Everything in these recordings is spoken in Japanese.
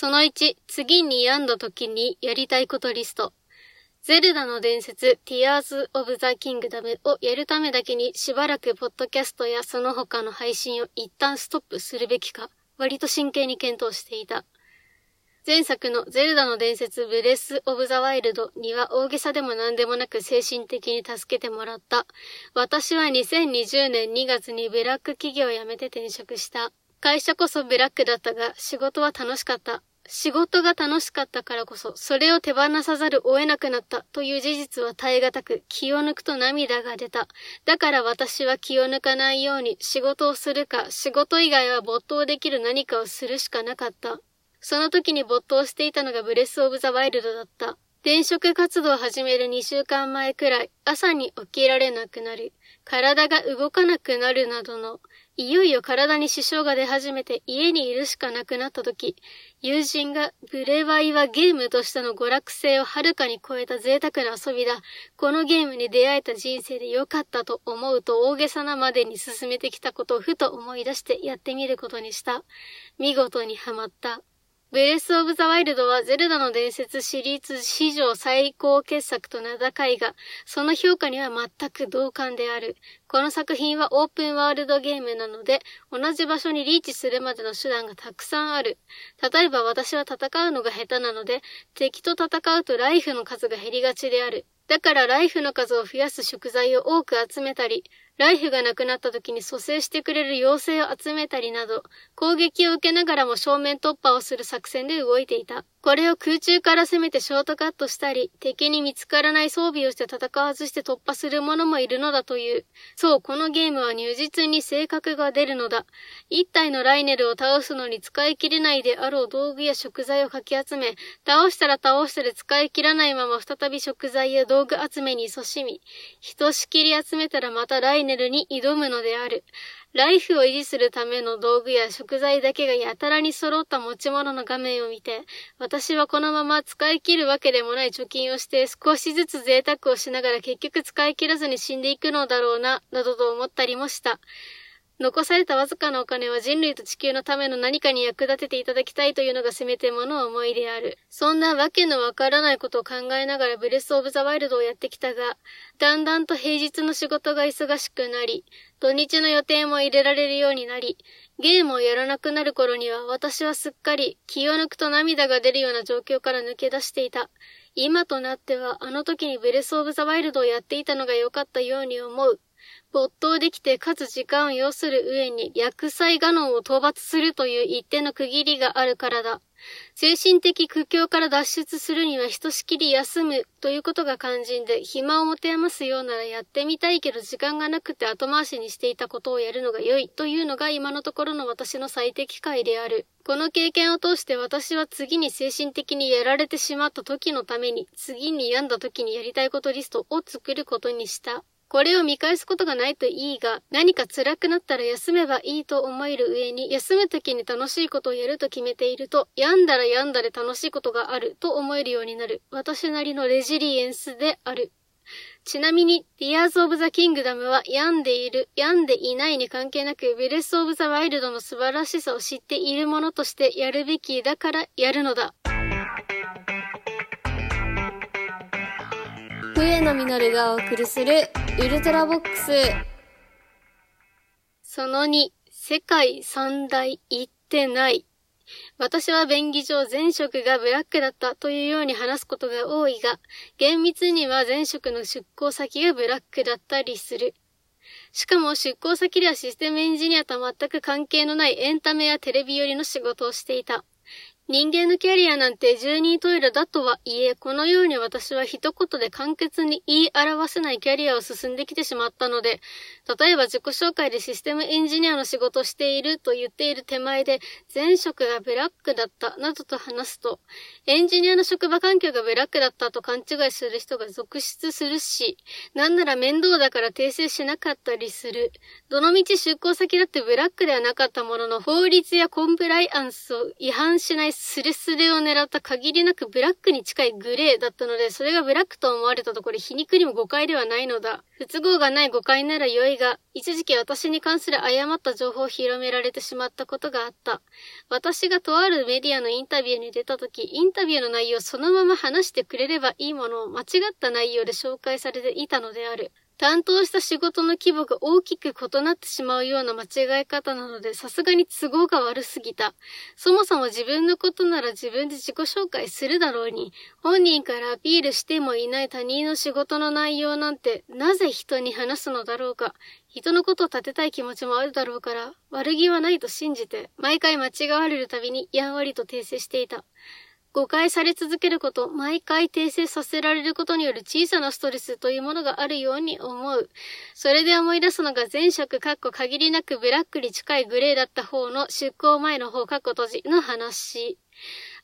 その1、次に病んだ時にやりたいことリスト。ゼルダの伝説、Tears of the Kingdom をやるためだけにしばらくポッドキャストやその他の配信を一旦ストップするべきか、割と真剣に検討していた。前作のゼルダの伝説ブレス・オブ・ザ・ワイルドには大げさでも何でもなく精神的に助けてもらった。私は2020年2月にブラック企業を辞めて転職した。会社こそブラックだったが仕事は楽しかった。仕事が楽しかったからこそ、それを手放さざるを得なくなったという事実は耐え難く、気を抜くと涙が出た。だから私は気を抜かないように仕事をするか、仕事以外は没頭できる何かをするしかなかった。その時に没頭していたのがブレス・オブ・ザ・ワイルドだった。転職活動を始める2週間前くらい、朝に起きられなくなる、体が動かなくなるなどの、いよいよ体に支障が出始めて家にいるしかなくなった時、友人がブレワイはゲームとしての娯楽性をはるかに超えた贅沢な遊びだ。このゲームに出会えた人生で良かったと思うと大げさなまでに進めてきたことをふと思い出してやってみることにした。見事にはまった。ブレス・オブ・ザ・ワイルドはゼルダの伝説シリーズ史上最高傑作と名高いが、その評価には全く同感である。この作品はオープンワールドゲームなので、同じ場所にリーチするまでの手段がたくさんある。例えば私は戦うのが下手なので、敵と戦うとライフの数が減りがちである。だからライフの数を増やす食材を多く集めたり、ライフがなくなった時に蘇生してくれる妖精を集めたりなど、攻撃を受けながらも正面突破をする作戦で動いていた。これを空中から攻めてショートカットしたり、敵に見つからない装備をして戦わずして突破する者もいるのだという。そう、このゲームは入実に性格が出るのだ。一体のライネルを倒すのに使い切れないであろう道具や食材をかき集め、倒したら倒したで使い切らないまま再び食材や道具集めに勤しみ、ひとしきり集めたらまたライネルに挑むのである。ライフを維持するための道具や食材だけがやたらに揃った持ち物の画面を見て、私はこのまま使い切るわけでもない貯金をして少しずつ贅沢をしながら結局使い切らずに死んでいくのだろうな、などと思ったりもした。残されたわずかなお金は人類と地球のための何かに役立てていただきたいというのがせめてもの思いである。そんなわけのわからないことを考えながらブレスオブザワイルドをやってきたが、だんだんと平日の仕事が忙しくなり、土日の予定も入れられるようになり、ゲームをやらなくなる頃には私はすっかり気を抜くと涙が出るような状況から抜け出していた。今となってはあの時にブレスオブザワイルドをやっていたのが良かったように思う。没頭できてかつ時間を要する上に薬剤ガノンを討伐するという一定の区切りがあるからだ。精神的苦境から脱出するにはひとしきり休むということが肝心で、暇を持て余すようならやってみたいけど時間がなくて後回しにしていたことをやるのが良いというのが今のところの私の最適解である。この経験を通して私は次に精神的にやられてしまった時のために、次に病んだ時にやりたいことリストを作ることにした。これを見返すことがないといいが、何か辛くなったら休めばいいと思える上に、休む時に楽しいことをやると決めていると、病んだら病んだで楽しいことがあると思えるようになる。私なりのレジリエンスである。ちなみに、Tears of the Kingdom は病んでいる、病んでいないに関係なく、ベレスオブザワイルドの素晴らしさを知っているものとしてやるべきだからやるのだ。上野実がお送りするウルトラボックス。その2、世界三大行ってない。私は便宜上前職がブラックだったというように話すことが多いが、厳密には前職の出向先がブラックだったりする。しかも出向先ではシステムエンジニアと全く関係のないエンタメやテレビ寄りの仕事をしていた。人間のキャリアなんて十人トイレだとはいえ、このように私は一言で簡潔に言い表せないキャリアを進んできてしまったので、例えば自己紹介でシステムエンジニアの仕事をしていると言っている手前で、前職がブラックだったなどと話すと、エンジニアの職場環境がブラックだったと勘違いする人が続出するし、なんなら面倒だから訂正しなかったりする。どのみち出向先だってブラックではなかったものの、法律やコンプライアンスを違反しないスレスレを狙った限りなくブラックに近いグレーだったので、それがブラックと思われたところ皮肉にも誤解ではないのだ。不都合がない誤解なら良いが、一時期私に関する誤った情報を広められてしまったことがあった。私がとあるメディアのインタビューに出た時、インタビューの内容をそのまま話してくれればいいものを間違った内容で紹介されていたのである。担当した仕事の規模が大きく異なってしまうような間違い方なので、さすがに都合が悪すぎた。そもそも自分のことなら自分で自己紹介するだろうに、本人からアピールしてもいない他人の仕事の内容なんて、なぜ人に話すのだろうか。人のことを立てたい気持ちもあるだろうから、悪気はないと信じて、毎回間違われるたびにやんわりと訂正していた。誤解され続けること、毎回訂正させられることによる小さなストレスというものがあるように思う。それで思い出すのが前職かっこ限りなくブラックに近いグレーだった方の出向前の方かっこ閉じの話。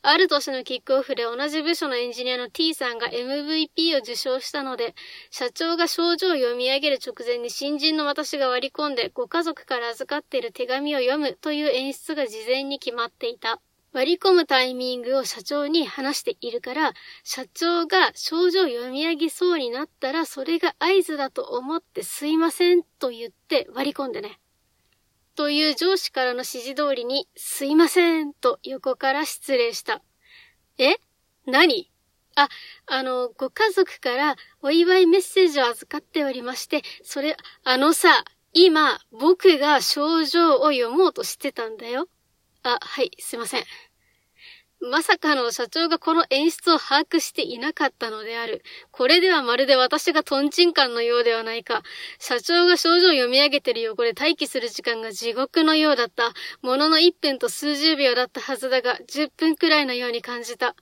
ある年のキックオフで同じ部署のエンジニアの T さんが MVP を受賞したので、社長が症状を読み上げる直前に新人の私が割り込んでご家族から預かっている手紙を読むという演出が事前に決まっていた。割り込むタイミングを社長に話しているから、社長が症状を読み上げそうになったら、それが合図だと思ってすいませんと言って割り込んでね。という上司からの指示通りに、すいませんと横から失礼した。え？何？あ、あの、ご家族からお祝いメッセージを預かっておりまして、それ、あのさ、今、僕が症状を読もうとしてたんだよ。あ、はい、すいません。まさかの社長がこの演出を把握していなかったのである。これではまるで私がトンチンカンのようではないか。社長が症状を読み上げてる横で待機する時間が地獄のようだった。ものの1分と数十秒だったはずだが、10分くらいのように感じた。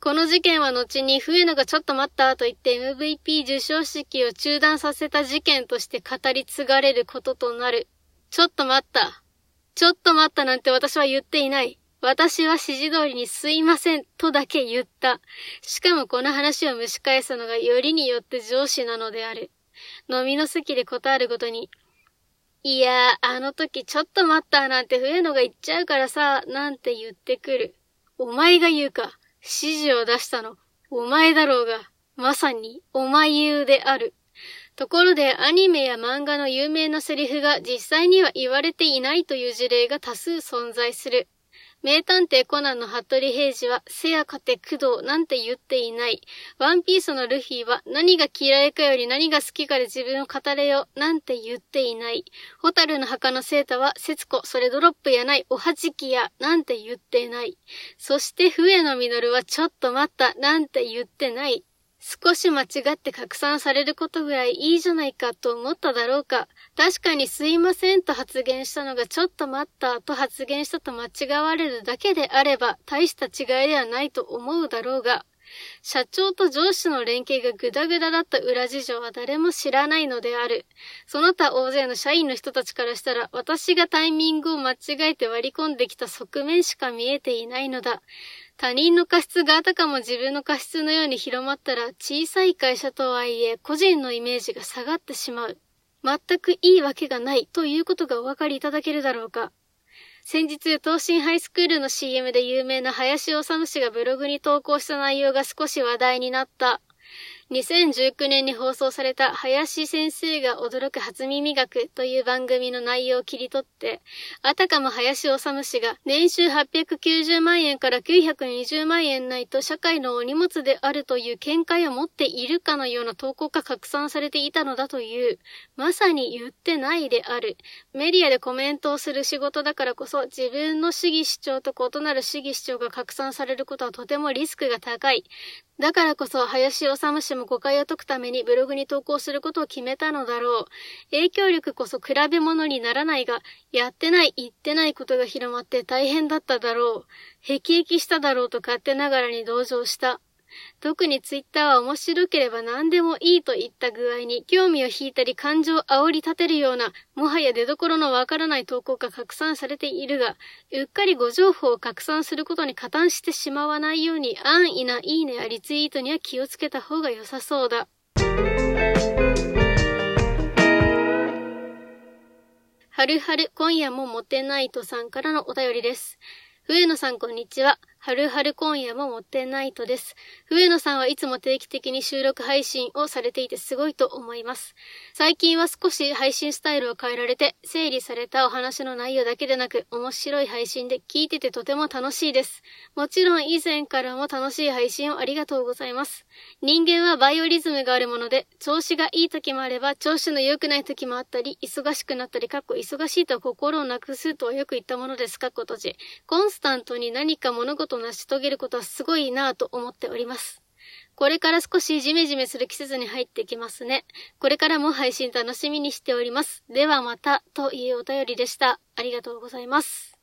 この事件は後に冬野がちょっと待ったと言って MVP 受賞式を中断させた事件として語り継がれることとなる。ちょっと待った。ちょっと待ったなんて私は言っていない。私は指示通りにすいませんとだけ言った。しかもこの話を蒸し返すのがよりによって上司なのである。飲みの席で答えるごとに、いやーあの時ちょっと待ったなんて笛野が言っちゃうからさ、なんて言ってくる。お前が言うか。指示を出したの。お前だろうが。まさに、お前言うである。ところでアニメや漫画の有名なセリフが実際には言われていないという事例が多数存在する。名探偵コナンの服部平次は、せやかて工藤なんて言っていない。ワンピースのルフィは、何が嫌いかより何が好きかで自分を語れよ、なんて言っていない。ホタルの墓のセータは、節子、それドロップやない、おはじきや、なんて言ってない。そして、笛の実は、ちょっと待った、なんて言ってない。少し間違って拡散されることぐらいいいじゃないかと思っただろうか。確かにすいませんと発言したのがちょっと待ったと発言したと間違われるだけであれば大した違いではないと思うだろうが、社長と上司の連携がグダグダだった裏事情は誰も知らないのである。その他大勢の社員の人たちからしたら、私がタイミングを間違えて割り込んできた側面しか見えていないのだ。他人の過失があたかも自分の過失のように広まったら、小さい会社とはいえ、個人のイメージが下がってしまう。全くいいわけがないということがお分かりいただけるだろうか。先日、東進ハイスクールの CM で有名な林修氏がブログに投稿した内容が少し話題になった。2019年に放送された林先生が驚く初耳学という番組の内容を切り取って、あたかも林修氏が年収890万円から920万円ないと社会のお荷物であるという見解を持っているかのような投稿が拡散されていたのだという、まさに言ってないである。メディアでコメントをする仕事だからこそ自分の主義主張と異なる主義主張が拡散されることはとてもリスクが高い。だからこそ、林修氏も誤解を解くためにブログに投稿することを決めたのだろう。影響力こそ比べ物にならないが、やってない、言ってないことが広まって大変だっただろう。辟易しただろうと勝手ながらに同情した。特にツイッターは面白ければ何でもいいといった具合に興味を引いたり感情を煽り立てるようなもはや出所のわからない投稿が拡散されているが、うっかりご情報を拡散することに加担してしまわないように安易ないいねやリツイートには気をつけた方が良さそうだ。はるはる今夜もモテナイトさんからのお便りです。上野さんこんにちは。はるはる今夜も持ってないとです。上野さんはいつも定期的に収録配信をされていてすごいと思います。最近は少し配信スタイルを変えられて、整理されたお話の内容だけでなく、面白い配信で聞いててとても楽しいです。もちろん以前からも楽しい配信をありがとうございます。人間はバイオリズムがあるもので、調子がいい時もあれば、調子の良くない時もあったり、忙しくなったり、かっこ忙しいと心をなくすとはよく言ったものです、かっこ閉じ。コンスタントに何か物事を成し遂げることはすごいなぁと思っております。これから少しジメジメする季節に入ってきますね。これからも配信楽しみにしております。ではまた、というお便りでした。ありがとうございます。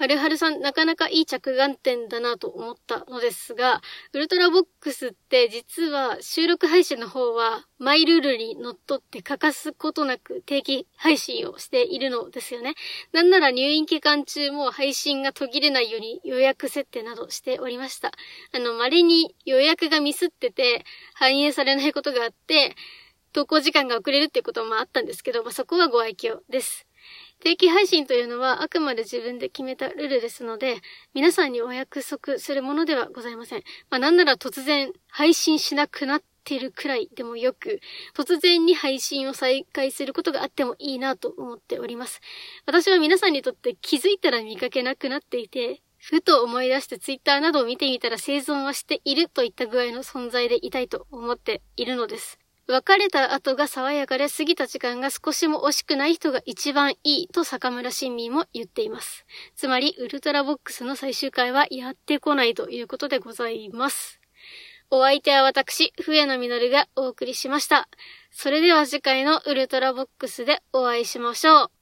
はるはるさん、なかなかいい着眼点だなと思ったのですが、ウルトラボックスって実は収録配信の方はマイルールにのっとって欠かすことなく定期配信をしているのですよね。なんなら入院期間中も配信が途切れないように予約設定などしておりました。あの、稀に予約がミスってて反映されないことがあって、投稿時間が遅れるっていうこともあったんですけど、まあ、そこはご愛嬌です。定期配信というのはあくまで自分で決めたルールですので、皆さんにお約束するものではございません。まあなんなら突然配信しなくなってるくらいでもよく、突然に配信を再開することがあってもいいなと思っております。私は皆さんにとって気づいたら見かけなくなっていて、ふと思い出してツイッターなどを見てみたら生存はしているといった具合の存在でいたいと思っているのです。別れた後が爽やかで過ぎた時間が少しも惜しくない人が一番いいと坂村新民も言っています。つまり、ウルトラボックスの最終回はやってこないということでございます。お相手は私、笛野実がお送りしました。それでは次回のウルトラボックスでお会いしましょう。